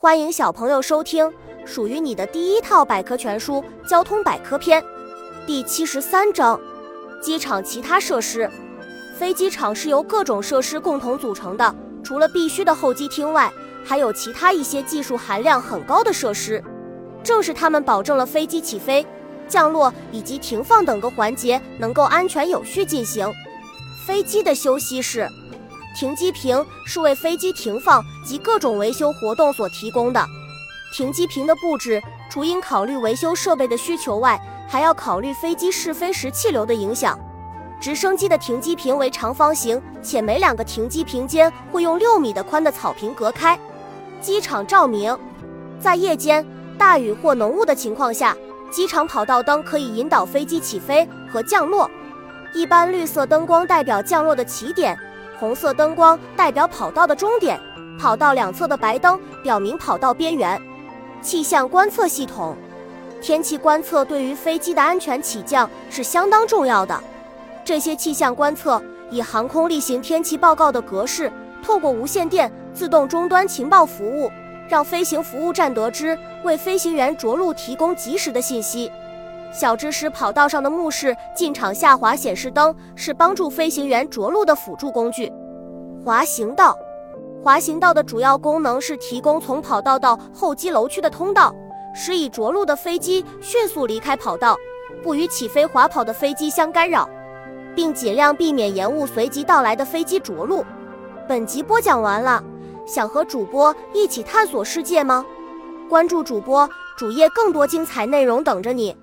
欢迎小朋友收听属于你的第一套百科全书《交通百科篇》第七十三章：机场其他设施。飞机场是由各种设施共同组成的，除了必须的候机厅外，还有其他一些技术含量很高的设施。正是它们保证了飞机起飞、降落以及停放等个环节能够安全有序进行。飞机的休息室。停机坪是为飞机停放及各种维修活动所提供的。停机坪的布置，除应考虑维修设备的需求外，还要考虑飞机试飞时气流的影响。直升机的停机坪为长方形，且每两个停机坪间会用六米的宽的草坪隔开。机场照明，在夜间大雨或浓雾的情况下，机场跑道灯可以引导飞机起飞和降落。一般绿色灯光代表降落的起点。红色灯光代表跑道的终点，跑道两侧的白灯表明跑道边缘。气象观测系统，天气观测对于飞机的安全起降是相当重要的。这些气象观测以航空例行天气报告的格式，透过无线电自动终端情报服务，让飞行服务站得知，为飞行员着陆提供及时的信息。小知识：跑道上的目视进场下滑显示灯是帮助飞行员着陆的辅助工具。滑行道，滑行道的主要功能是提供从跑道到候机楼区的通道，使已着陆的飞机迅速离开跑道，不与起飞滑跑的飞机相干扰，并尽量避免延误随即到来的飞机着陆。本集播讲完了，想和主播一起探索世界吗？关注主播主页，更多精彩内容等着你。